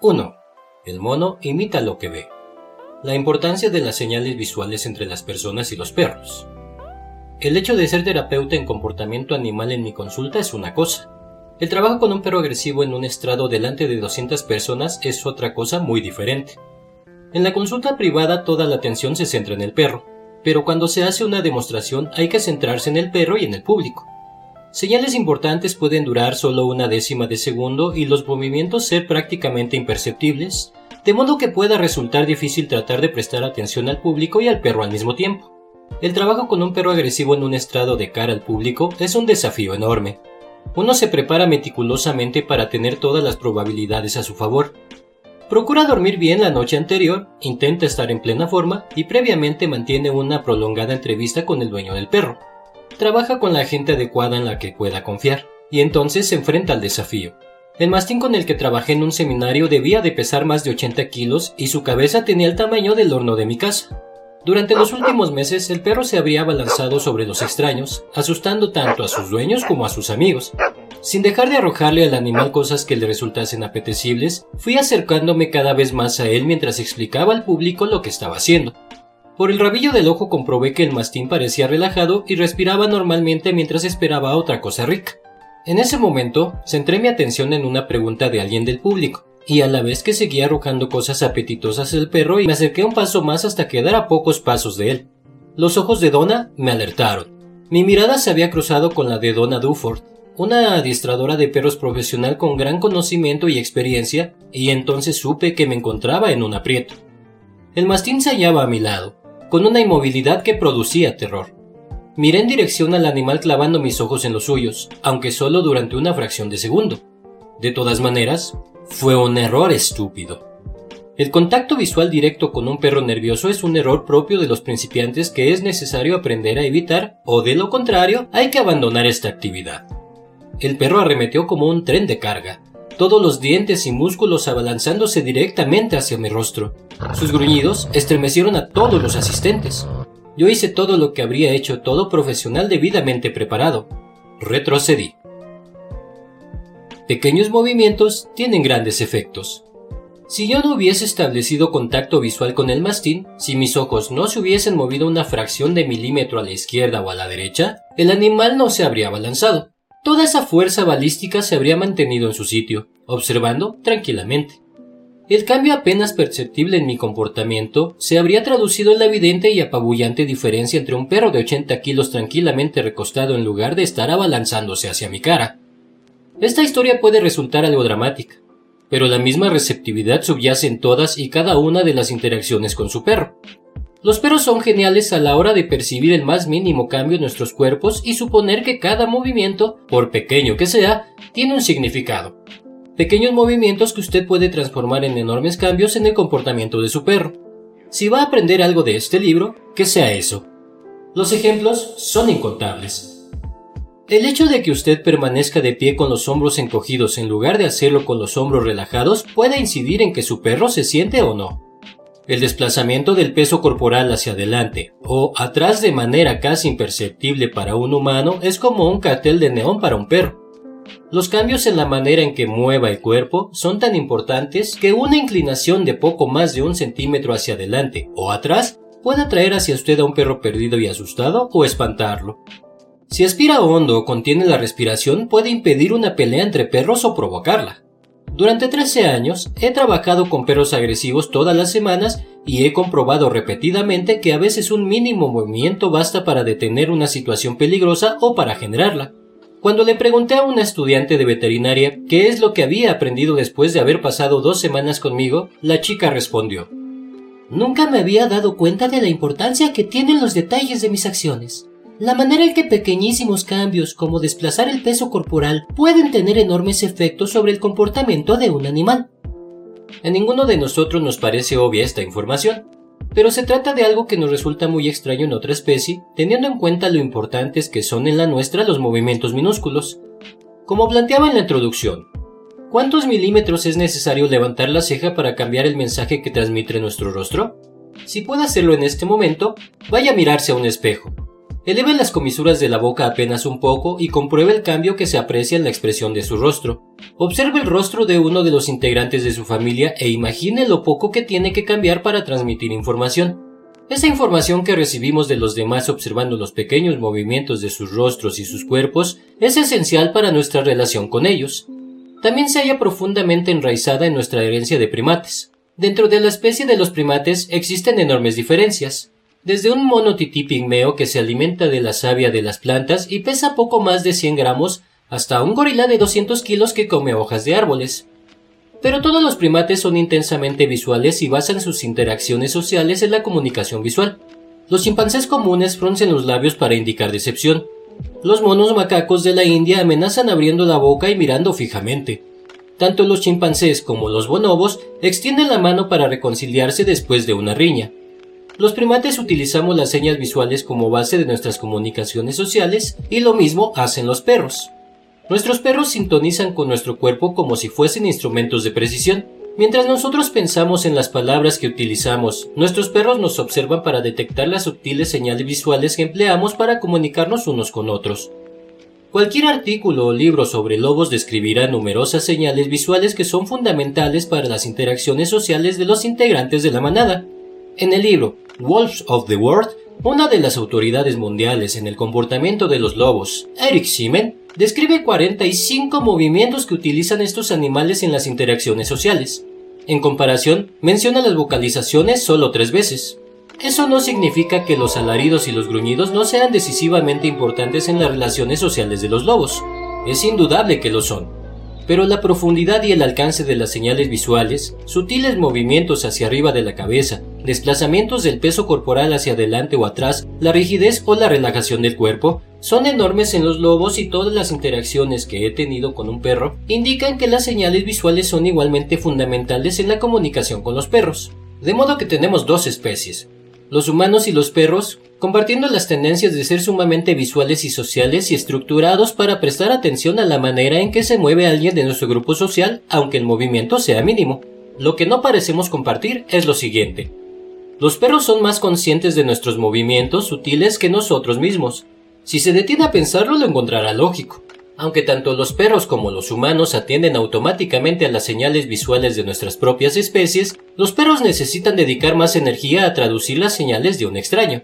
1. El mono imita lo que ve. La importancia de las señales visuales entre las personas y los perros. El hecho de ser terapeuta en comportamiento animal en mi consulta es una cosa. El trabajo con un perro agresivo en un estrado delante de 200 personas es otra cosa muy diferente. En la consulta privada toda la atención se centra en el perro, pero cuando se hace una demostración hay que centrarse en el perro y en el público. Señales importantes pueden durar solo una décima de segundo y los movimientos ser prácticamente imperceptibles, de modo que pueda resultar difícil tratar de prestar atención al público y al perro al mismo tiempo. El trabajo con un perro agresivo en un estrado de cara al público es un desafío enorme. Uno se prepara meticulosamente para tener todas las probabilidades a su favor. Procura dormir bien la noche anterior, intenta estar en plena forma y previamente mantiene una prolongada entrevista con el dueño del perro trabaja con la gente adecuada en la que pueda confiar, y entonces se enfrenta al desafío. El mastín con el que trabajé en un seminario debía de pesar más de 80 kilos y su cabeza tenía el tamaño del horno de mi casa. Durante los últimos meses el perro se habría abalanzado sobre los extraños, asustando tanto a sus dueños como a sus amigos. Sin dejar de arrojarle al animal cosas que le resultasen apetecibles, fui acercándome cada vez más a él mientras explicaba al público lo que estaba haciendo. Por el rabillo del ojo comprobé que el mastín parecía relajado y respiraba normalmente mientras esperaba otra cosa rica. En ese momento, centré mi atención en una pregunta de alguien del público, y a la vez que seguía arrojando cosas apetitosas al perro y me acerqué un paso más hasta quedar a pocos pasos de él. Los ojos de Donna me alertaron. Mi mirada se había cruzado con la de Donna Duford, una adiestradora de perros profesional con gran conocimiento y experiencia, y entonces supe que me encontraba en un aprieto. El mastín se hallaba a mi lado, con una inmovilidad que producía terror. Miré en dirección al animal clavando mis ojos en los suyos, aunque solo durante una fracción de segundo. De todas maneras, fue un error estúpido. El contacto visual directo con un perro nervioso es un error propio de los principiantes que es necesario aprender a evitar, o de lo contrario, hay que abandonar esta actividad. El perro arremetió como un tren de carga, todos los dientes y músculos abalanzándose directamente hacia mi rostro. Sus gruñidos estremecieron a todos los asistentes. Yo hice todo lo que habría hecho todo profesional debidamente preparado. Retrocedí. Pequeños movimientos tienen grandes efectos. Si yo no hubiese establecido contacto visual con el mastín, si mis ojos no se hubiesen movido una fracción de milímetro a la izquierda o a la derecha, el animal no se habría abalanzado. Toda esa fuerza balística se habría mantenido en su sitio, observando tranquilamente. El cambio apenas perceptible en mi comportamiento se habría traducido en la evidente y apabullante diferencia entre un perro de 80 kilos tranquilamente recostado en lugar de estar abalanzándose hacia mi cara. Esta historia puede resultar algo dramática, pero la misma receptividad subyace en todas y cada una de las interacciones con su perro. Los perros son geniales a la hora de percibir el más mínimo cambio en nuestros cuerpos y suponer que cada movimiento, por pequeño que sea, tiene un significado. Pequeños movimientos que usted puede transformar en enormes cambios en el comportamiento de su perro. Si va a aprender algo de este libro, que sea eso. Los ejemplos son incontables. El hecho de que usted permanezca de pie con los hombros encogidos en lugar de hacerlo con los hombros relajados puede incidir en que su perro se siente o no. El desplazamiento del peso corporal hacia adelante o atrás de manera casi imperceptible para un humano es como un cartel de neón para un perro. Los cambios en la manera en que mueva el cuerpo son tan importantes que una inclinación de poco más de un centímetro hacia adelante o atrás puede atraer hacia usted a un perro perdido y asustado o espantarlo. Si aspira hondo o contiene la respiración puede impedir una pelea entre perros o provocarla. Durante 13 años he trabajado con perros agresivos todas las semanas y he comprobado repetidamente que a veces un mínimo movimiento basta para detener una situación peligrosa o para generarla. Cuando le pregunté a una estudiante de veterinaria qué es lo que había aprendido después de haber pasado dos semanas conmigo, la chica respondió Nunca me había dado cuenta de la importancia que tienen los detalles de mis acciones. La manera en que pequeñísimos cambios como desplazar el peso corporal pueden tener enormes efectos sobre el comportamiento de un animal. A ninguno de nosotros nos parece obvia esta información, pero se trata de algo que nos resulta muy extraño en otra especie, teniendo en cuenta lo importantes que son en la nuestra los movimientos minúsculos. Como planteaba en la introducción, ¿cuántos milímetros es necesario levantar la ceja para cambiar el mensaje que transmite nuestro rostro? Si puede hacerlo en este momento, vaya a mirarse a un espejo Eleve las comisuras de la boca apenas un poco y compruebe el cambio que se aprecia en la expresión de su rostro. Observe el rostro de uno de los integrantes de su familia e imagine lo poco que tiene que cambiar para transmitir información. Esa información que recibimos de los demás observando los pequeños movimientos de sus rostros y sus cuerpos es esencial para nuestra relación con ellos. También se halla profundamente enraizada en nuestra herencia de primates. Dentro de la especie de los primates existen enormes diferencias. Desde un mono tití pigmeo que se alimenta de la savia de las plantas y pesa poco más de 100 gramos, hasta un gorila de 200 kilos que come hojas de árboles. Pero todos los primates son intensamente visuales y basan sus interacciones sociales en la comunicación visual. Los chimpancés comunes fruncen los labios para indicar decepción. Los monos macacos de la India amenazan abriendo la boca y mirando fijamente. Tanto los chimpancés como los bonobos extienden la mano para reconciliarse después de una riña. Los primates utilizamos las señas visuales como base de nuestras comunicaciones sociales y lo mismo hacen los perros. Nuestros perros sintonizan con nuestro cuerpo como si fuesen instrumentos de precisión. Mientras nosotros pensamos en las palabras que utilizamos, nuestros perros nos observan para detectar las sutiles señales visuales que empleamos para comunicarnos unos con otros. Cualquier artículo o libro sobre lobos describirá numerosas señales visuales que son fundamentales para las interacciones sociales de los integrantes de la manada. En el libro Wolves of the World, una de las autoridades mundiales en el comportamiento de los lobos, Eric Simen, describe 45 movimientos que utilizan estos animales en las interacciones sociales. En comparación, menciona las vocalizaciones solo tres veces. Eso no significa que los alaridos y los gruñidos no sean decisivamente importantes en las relaciones sociales de los lobos. Es indudable que lo son pero la profundidad y el alcance de las señales visuales, sutiles movimientos hacia arriba de la cabeza, desplazamientos del peso corporal hacia adelante o atrás, la rigidez o la relajación del cuerpo, son enormes en los lobos y todas las interacciones que he tenido con un perro indican que las señales visuales son igualmente fundamentales en la comunicación con los perros. De modo que tenemos dos especies, los humanos y los perros, compartiendo las tendencias de ser sumamente visuales y sociales y estructurados para prestar atención a la manera en que se mueve alguien de nuestro grupo social, aunque el movimiento sea mínimo. Lo que no parecemos compartir es lo siguiente. Los perros son más conscientes de nuestros movimientos sutiles que nosotros mismos. Si se detiene a pensarlo lo encontrará lógico. Aunque tanto los perros como los humanos atienden automáticamente a las señales visuales de nuestras propias especies, los perros necesitan dedicar más energía a traducir las señales de un extraño.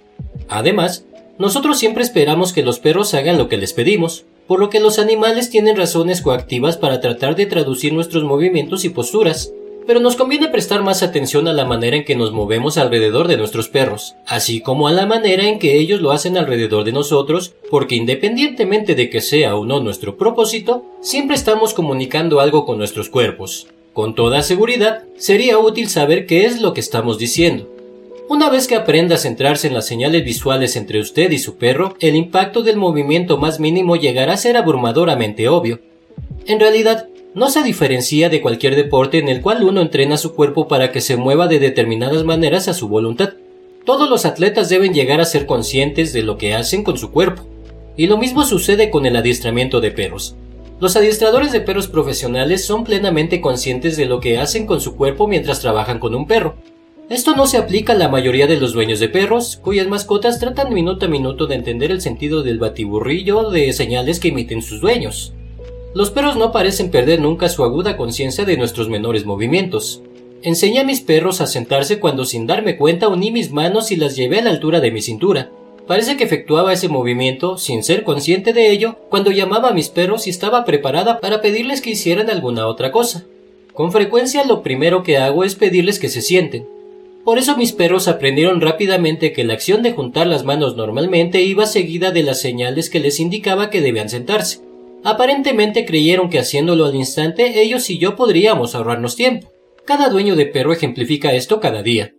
Además, nosotros siempre esperamos que los perros hagan lo que les pedimos, por lo que los animales tienen razones coactivas para tratar de traducir nuestros movimientos y posturas, pero nos conviene prestar más atención a la manera en que nos movemos alrededor de nuestros perros, así como a la manera en que ellos lo hacen alrededor de nosotros, porque independientemente de que sea o no nuestro propósito, siempre estamos comunicando algo con nuestros cuerpos. Con toda seguridad, sería útil saber qué es lo que estamos diciendo. Una vez que aprenda a centrarse en las señales visuales entre usted y su perro, el impacto del movimiento más mínimo llegará a ser abrumadoramente obvio. En realidad, no se diferencia de cualquier deporte en el cual uno entrena su cuerpo para que se mueva de determinadas maneras a su voluntad. Todos los atletas deben llegar a ser conscientes de lo que hacen con su cuerpo. Y lo mismo sucede con el adiestramiento de perros. Los adiestradores de perros profesionales son plenamente conscientes de lo que hacen con su cuerpo mientras trabajan con un perro. Esto no se aplica a la mayoría de los dueños de perros, cuyas mascotas tratan minuto a minuto de entender el sentido del batiburrillo de señales que emiten sus dueños. Los perros no parecen perder nunca su aguda conciencia de nuestros menores movimientos. Enseñé a mis perros a sentarse cuando sin darme cuenta uní mis manos y las llevé a la altura de mi cintura. Parece que efectuaba ese movimiento, sin ser consciente de ello, cuando llamaba a mis perros y estaba preparada para pedirles que hicieran alguna otra cosa. Con frecuencia lo primero que hago es pedirles que se sienten. Por eso mis perros aprendieron rápidamente que la acción de juntar las manos normalmente iba seguida de las señales que les indicaba que debían sentarse. Aparentemente creyeron que haciéndolo al instante ellos y yo podríamos ahorrarnos tiempo. Cada dueño de perro ejemplifica esto cada día.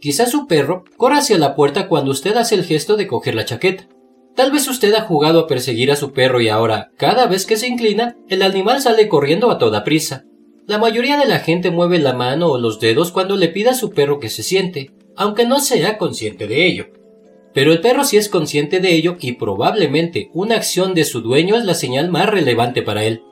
Quizás su perro corra hacia la puerta cuando usted hace el gesto de coger la chaqueta. Tal vez usted ha jugado a perseguir a su perro y ahora, cada vez que se inclina, el animal sale corriendo a toda prisa. La mayoría de la gente mueve la mano o los dedos cuando le pida a su perro que se siente, aunque no sea consciente de ello. Pero el perro sí es consciente de ello y probablemente una acción de su dueño es la señal más relevante para él.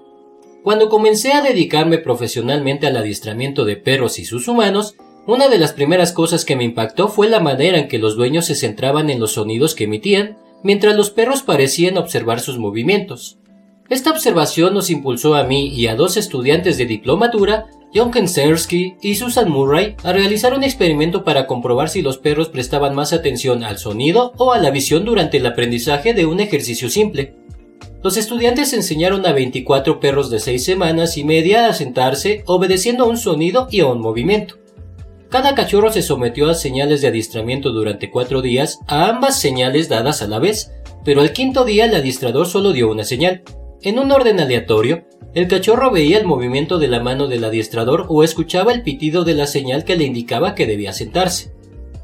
Cuando comencé a dedicarme profesionalmente al adiestramiento de perros y sus humanos, una de las primeras cosas que me impactó fue la manera en que los dueños se centraban en los sonidos que emitían, mientras los perros parecían observar sus movimientos. Esta observación nos impulsó a mí y a dos estudiantes de diplomatura, John Kensersky y Susan Murray, a realizar un experimento para comprobar si los perros prestaban más atención al sonido o a la visión durante el aprendizaje de un ejercicio simple. Los estudiantes enseñaron a 24 perros de 6 semanas y media a sentarse obedeciendo a un sonido y a un movimiento. Cada cachorro se sometió a señales de adiestramiento durante cuatro días, a ambas señales dadas a la vez, pero al quinto día el adiestrador solo dio una señal. En un orden aleatorio, el cachorro veía el movimiento de la mano del adiestrador o escuchaba el pitido de la señal que le indicaba que debía sentarse.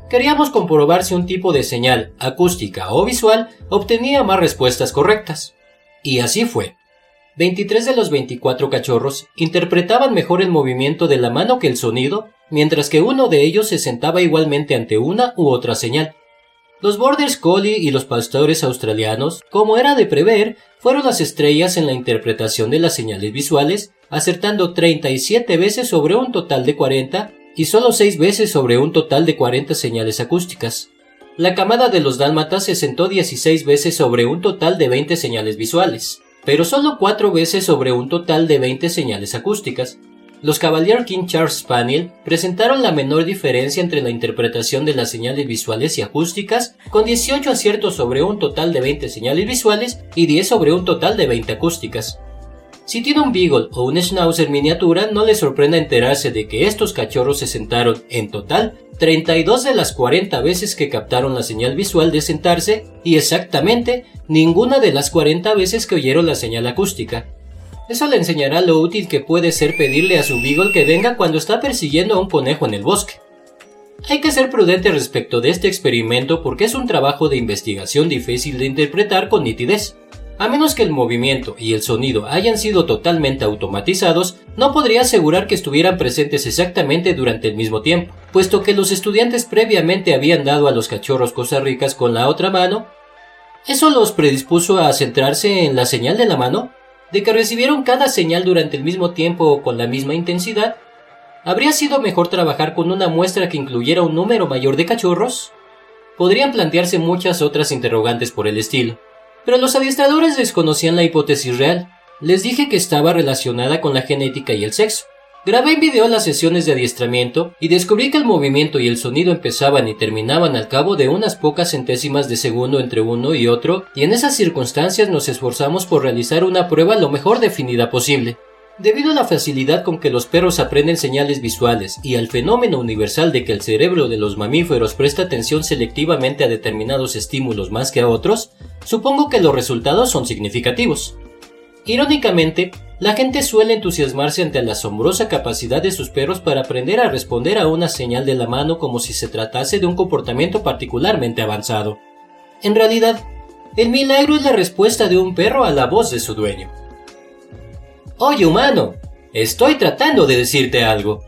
Queríamos comprobar si un tipo de señal, acústica o visual, obtenía más respuestas correctas. Y así fue. 23 de los 24 cachorros interpretaban mejor el movimiento de la mano que el sonido, mientras que uno de ellos se sentaba igualmente ante una u otra señal. Los Borders Collie y los pastores australianos, como era de prever, fueron las estrellas en la interpretación de las señales visuales, acertando 37 veces sobre un total de 40 y solo 6 veces sobre un total de 40 señales acústicas. La camada de los dálmatas se sentó 16 veces sobre un total de 20 señales visuales, pero solo 4 veces sobre un total de 20 señales acústicas. Los Cavalier King Charles Spaniel presentaron la menor diferencia entre la interpretación de las señales visuales y acústicas, con 18 aciertos sobre un total de 20 señales visuales y 10 sobre un total de 20 acústicas. Si tiene un Beagle o un Schnauzer miniatura, no le sorprenda enterarse de que estos cachorros se sentaron, en total, 32 de las 40 veces que captaron la señal visual de sentarse y exactamente ninguna de las 40 veces que oyeron la señal acústica. Eso le enseñará lo útil que puede ser pedirle a su Beagle que venga cuando está persiguiendo a un conejo en el bosque. Hay que ser prudente respecto de este experimento porque es un trabajo de investigación difícil de interpretar con nitidez. A menos que el movimiento y el sonido hayan sido totalmente automatizados, no podría asegurar que estuvieran presentes exactamente durante el mismo tiempo, puesto que los estudiantes previamente habían dado a los cachorros cosas ricas con la otra mano. ¿Eso los predispuso a centrarse en la señal de la mano? ¿De que recibieron cada señal durante el mismo tiempo o con la misma intensidad? ¿Habría sido mejor trabajar con una muestra que incluyera un número mayor de cachorros? Podrían plantearse muchas otras interrogantes por el estilo. Pero los adiestradores desconocían la hipótesis real. Les dije que estaba relacionada con la genética y el sexo. Grabé en video las sesiones de adiestramiento y descubrí que el movimiento y el sonido empezaban y terminaban al cabo de unas pocas centésimas de segundo entre uno y otro, y en esas circunstancias nos esforzamos por realizar una prueba lo mejor definida posible. Debido a la facilidad con que los perros aprenden señales visuales y al fenómeno universal de que el cerebro de los mamíferos presta atención selectivamente a determinados estímulos más que a otros, supongo que los resultados son significativos. Irónicamente, la gente suele entusiasmarse ante la asombrosa capacidad de sus perros para aprender a responder a una señal de la mano como si se tratase de un comportamiento particularmente avanzado. En realidad, el milagro es la respuesta de un perro a la voz de su dueño. Oye, humano, estoy tratando de decirte algo.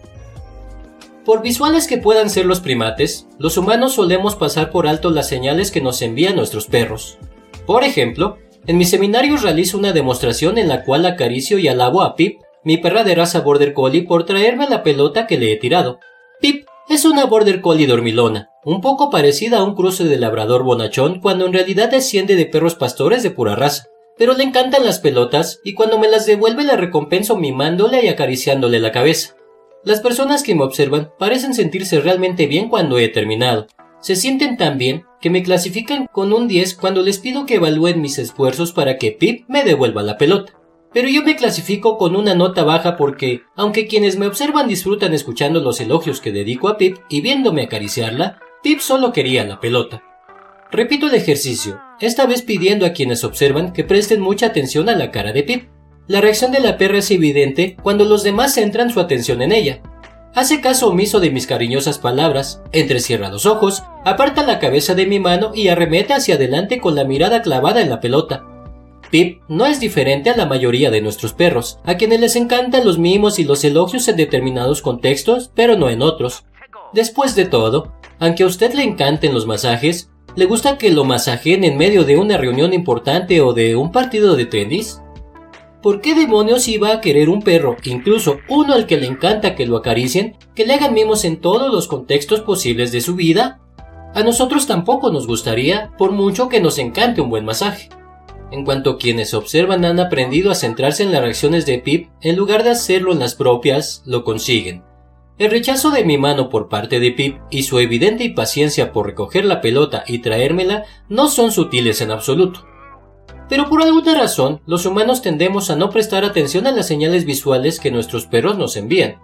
Por visuales que puedan ser los primates, los humanos solemos pasar por alto las señales que nos envían nuestros perros. Por ejemplo, en mi seminario realizo una demostración en la cual acaricio y alabo a Pip, mi perra de raza Border Collie, por traerme la pelota que le he tirado. Pip es una Border Collie dormilona, un poco parecida a un cruce de labrador bonachón cuando en realidad desciende de perros pastores de pura raza pero le encantan las pelotas y cuando me las devuelve la recompenso mimándole y acariciándole la cabeza. Las personas que me observan parecen sentirse realmente bien cuando he terminado. Se sienten tan bien que me clasifican con un 10 cuando les pido que evalúen mis esfuerzos para que Pip me devuelva la pelota. Pero yo me clasifico con una nota baja porque, aunque quienes me observan disfrutan escuchando los elogios que dedico a Pip y viéndome acariciarla, Pip solo quería la pelota. Repito el ejercicio, esta vez pidiendo a quienes observan que presten mucha atención a la cara de Pip. La reacción de la perra es evidente cuando los demás centran su atención en ella. Hace caso omiso de mis cariñosas palabras, entrecierra los ojos, aparta la cabeza de mi mano y arremete hacia adelante con la mirada clavada en la pelota. Pip no es diferente a la mayoría de nuestros perros, a quienes les encantan los mimos y los elogios en determinados contextos, pero no en otros. Después de todo, aunque a usted le encanten los masajes, ¿Le gusta que lo masajeen en medio de una reunión importante o de un partido de tenis? ¿Por qué demonios iba a querer un perro, incluso uno al que le encanta que lo acaricien, que le hagan mimos en todos los contextos posibles de su vida? A nosotros tampoco nos gustaría, por mucho que nos encante un buen masaje. En cuanto quienes observan han aprendido a centrarse en las reacciones de Pip, en lugar de hacerlo en las propias, lo consiguen. El rechazo de mi mano por parte de Pip y su evidente impaciencia por recoger la pelota y traérmela no son sutiles en absoluto. Pero por alguna razón, los humanos tendemos a no prestar atención a las señales visuales que nuestros perros nos envían.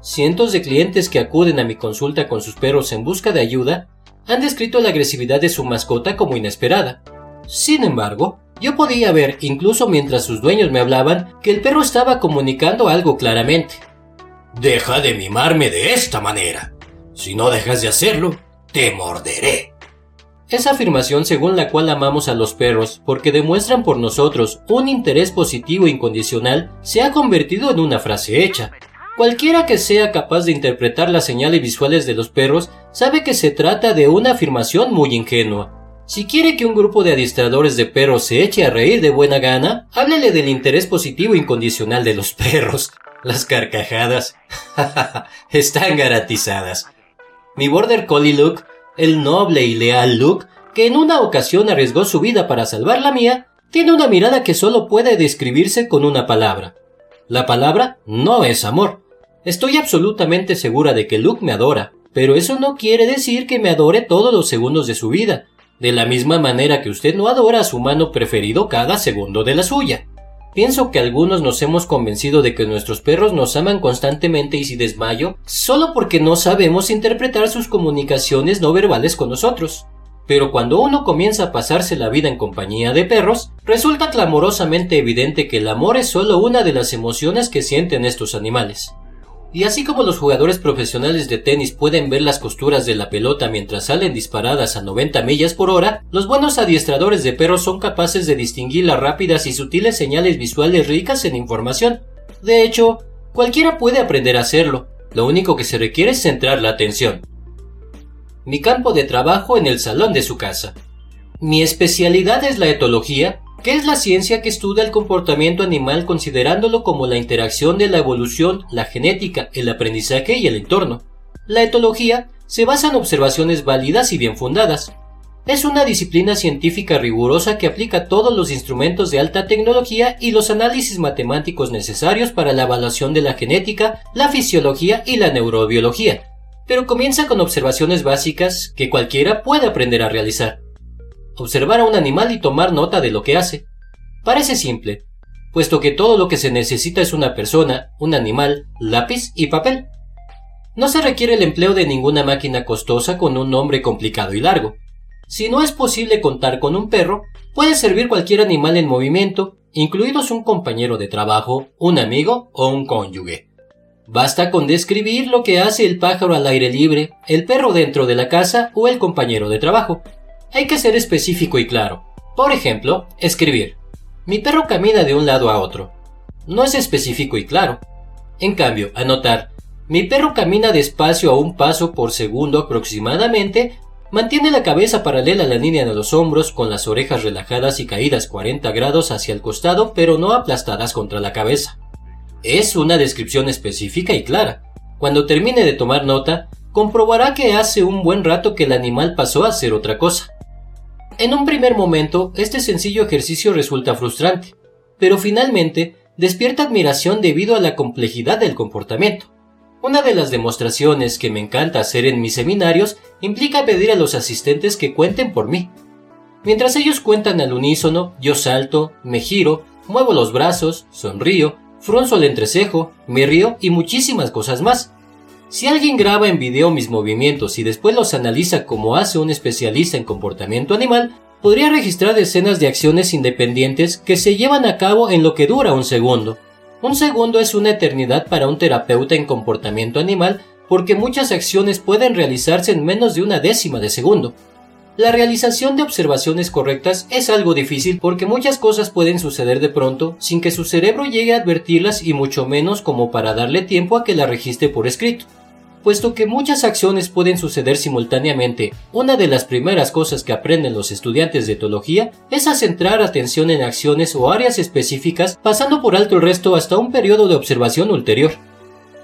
Cientos de clientes que acuden a mi consulta con sus perros en busca de ayuda han descrito la agresividad de su mascota como inesperada. Sin embargo, yo podía ver, incluso mientras sus dueños me hablaban, que el perro estaba comunicando algo claramente. Deja de mimarme de esta manera. Si no dejas de hacerlo, te morderé. Esa afirmación según la cual amamos a los perros porque demuestran por nosotros un interés positivo e incondicional se ha convertido en una frase hecha. Cualquiera que sea capaz de interpretar las señales visuales de los perros sabe que se trata de una afirmación muy ingenua. Si quiere que un grupo de adiestradores de perros se eche a reír de buena gana, háblele del interés positivo incondicional de los perros. Las carcajadas están garantizadas. Mi border collie Luke, el noble y leal Luke, que en una ocasión arriesgó su vida para salvar la mía, tiene una mirada que solo puede describirse con una palabra. La palabra no es amor. Estoy absolutamente segura de que Luke me adora, pero eso no quiere decir que me adore todos los segundos de su vida de la misma manera que usted no adora a su mano preferido cada segundo de la suya. Pienso que algunos nos hemos convencido de que nuestros perros nos aman constantemente y si desmayo, solo porque no sabemos interpretar sus comunicaciones no verbales con nosotros. Pero cuando uno comienza a pasarse la vida en compañía de perros, resulta clamorosamente evidente que el amor es solo una de las emociones que sienten estos animales. Y así como los jugadores profesionales de tenis pueden ver las costuras de la pelota mientras salen disparadas a 90 millas por hora, los buenos adiestradores de perros son capaces de distinguir las rápidas y sutiles señales visuales ricas en información. De hecho, cualquiera puede aprender a hacerlo. Lo único que se requiere es centrar la atención. Mi campo de trabajo en el salón de su casa. Mi especialidad es la etología ¿Qué es la ciencia que estudia el comportamiento animal considerándolo como la interacción de la evolución, la genética, el aprendizaje y el entorno? La etología se basa en observaciones válidas y bien fundadas. Es una disciplina científica rigurosa que aplica todos los instrumentos de alta tecnología y los análisis matemáticos necesarios para la evaluación de la genética, la fisiología y la neurobiología, pero comienza con observaciones básicas que cualquiera puede aprender a realizar observar a un animal y tomar nota de lo que hace. Parece simple, puesto que todo lo que se necesita es una persona, un animal, lápiz y papel. No se requiere el empleo de ninguna máquina costosa con un nombre complicado y largo. Si no es posible contar con un perro, puede servir cualquier animal en movimiento, incluidos un compañero de trabajo, un amigo o un cónyuge. Basta con describir lo que hace el pájaro al aire libre, el perro dentro de la casa o el compañero de trabajo hay que ser específico y claro. Por ejemplo, escribir. Mi perro camina de un lado a otro. No es específico y claro. En cambio, anotar. Mi perro camina despacio a un paso por segundo aproximadamente, mantiene la cabeza paralela a la línea de los hombros con las orejas relajadas y caídas 40 grados hacia el costado pero no aplastadas contra la cabeza. Es una descripción específica y clara. Cuando termine de tomar nota, comprobará que hace un buen rato que el animal pasó a hacer otra cosa. En un primer momento, este sencillo ejercicio resulta frustrante, pero finalmente despierta admiración debido a la complejidad del comportamiento. Una de las demostraciones que me encanta hacer en mis seminarios implica pedir a los asistentes que cuenten por mí. Mientras ellos cuentan al unísono, yo salto, me giro, muevo los brazos, sonrío, frunzo el entrecejo, me río y muchísimas cosas más. Si alguien graba en video mis movimientos y después los analiza como hace un especialista en comportamiento animal, podría registrar decenas de acciones independientes que se llevan a cabo en lo que dura un segundo. Un segundo es una eternidad para un terapeuta en comportamiento animal porque muchas acciones pueden realizarse en menos de una décima de segundo. La realización de observaciones correctas es algo difícil porque muchas cosas pueden suceder de pronto sin que su cerebro llegue a advertirlas y mucho menos como para darle tiempo a que la registre por escrito. Puesto que muchas acciones pueden suceder simultáneamente, una de las primeras cosas que aprenden los estudiantes de etología es a centrar atención en acciones o áreas específicas pasando por alto el resto hasta un periodo de observación ulterior.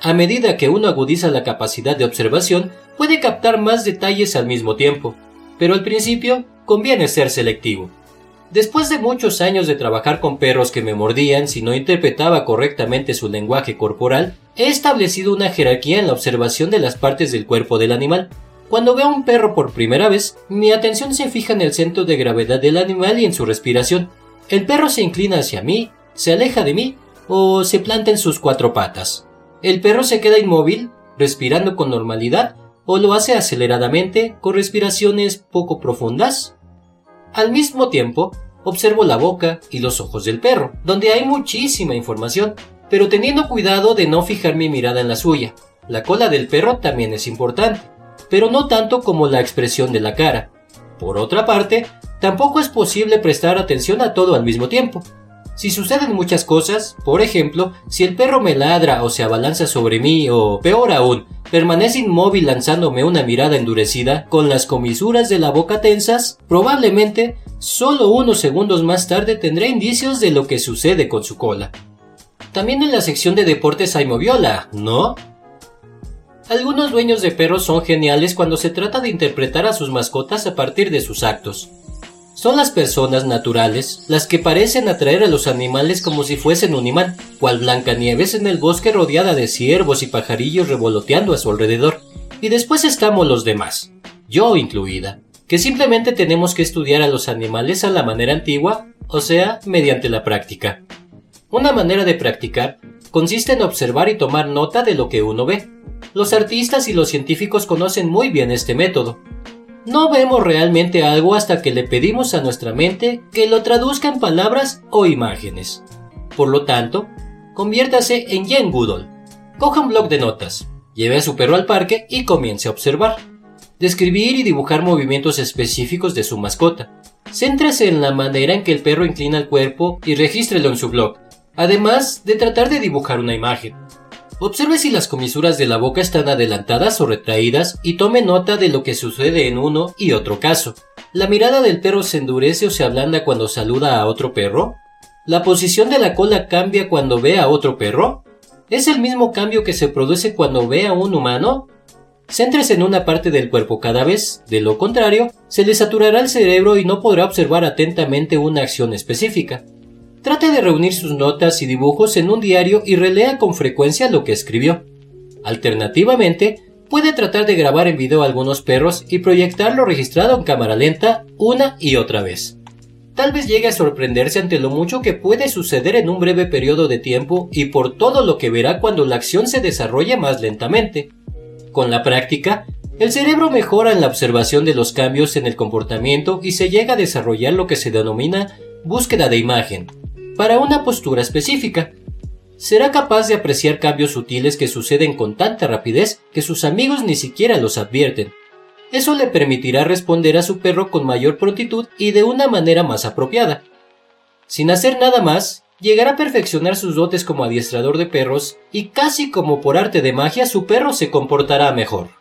A medida que uno agudiza la capacidad de observación, puede captar más detalles al mismo tiempo, pero al principio conviene ser selectivo. Después de muchos años de trabajar con perros que me mordían si no interpretaba correctamente su lenguaje corporal, he establecido una jerarquía en la observación de las partes del cuerpo del animal. Cuando veo a un perro por primera vez, mi atención se fija en el centro de gravedad del animal y en su respiración. El perro se inclina hacia mí, se aleja de mí o se planta en sus cuatro patas. El perro se queda inmóvil, respirando con normalidad, o lo hace aceleradamente, con respiraciones poco profundas. Al mismo tiempo, observo la boca y los ojos del perro, donde hay muchísima información, pero teniendo cuidado de no fijar mi mirada en la suya. La cola del perro también es importante, pero no tanto como la expresión de la cara. Por otra parte, tampoco es posible prestar atención a todo al mismo tiempo. Si suceden muchas cosas, por ejemplo, si el perro me ladra o se abalanza sobre mí o, peor aún, permanece inmóvil lanzándome una mirada endurecida con las comisuras de la boca tensas, probablemente solo unos segundos más tarde tendré indicios de lo que sucede con su cola. También en la sección de deportes hay moviola, ¿no? Algunos dueños de perros son geniales cuando se trata de interpretar a sus mascotas a partir de sus actos. Son las personas naturales las que parecen atraer a los animales como si fuesen un imán, cual Blancanieves en el bosque rodeada de ciervos y pajarillos revoloteando a su alrededor. Y después estamos los demás, yo incluida, que simplemente tenemos que estudiar a los animales a la manera antigua, o sea, mediante la práctica. Una manera de practicar consiste en observar y tomar nota de lo que uno ve. Los artistas y los científicos conocen muy bien este método, no vemos realmente algo hasta que le pedimos a nuestra mente que lo traduzca en palabras o imágenes. Por lo tanto, conviértase en Jen Goodall. Coja un bloc de notas, lleve a su perro al parque y comience a observar. Describir y dibujar movimientos específicos de su mascota. Céntrese en la manera en que el perro inclina el cuerpo y regístrelo en su blog, además de tratar de dibujar una imagen. Observe si las comisuras de la boca están adelantadas o retraídas y tome nota de lo que sucede en uno y otro caso. ¿La mirada del perro se endurece o se ablanda cuando saluda a otro perro? ¿La posición de la cola cambia cuando ve a otro perro? ¿Es el mismo cambio que se produce cuando ve a un humano? Céntrese en una parte del cuerpo cada vez, de lo contrario, se le saturará el cerebro y no podrá observar atentamente una acción específica. Trate de reunir sus notas y dibujos en un diario y relea con frecuencia lo que escribió. Alternativamente, puede tratar de grabar en video algunos perros y proyectarlo registrado en cámara lenta una y otra vez. Tal vez llegue a sorprenderse ante lo mucho que puede suceder en un breve periodo de tiempo y por todo lo que verá cuando la acción se desarrolla más lentamente. Con la práctica, el cerebro mejora en la observación de los cambios en el comportamiento y se llega a desarrollar lo que se denomina búsqueda de imagen, para una postura específica. Será capaz de apreciar cambios sutiles que suceden con tanta rapidez que sus amigos ni siquiera los advierten. Eso le permitirá responder a su perro con mayor prontitud y de una manera más apropiada. Sin hacer nada más, llegará a perfeccionar sus dotes como adiestrador de perros y casi como por arte de magia su perro se comportará mejor.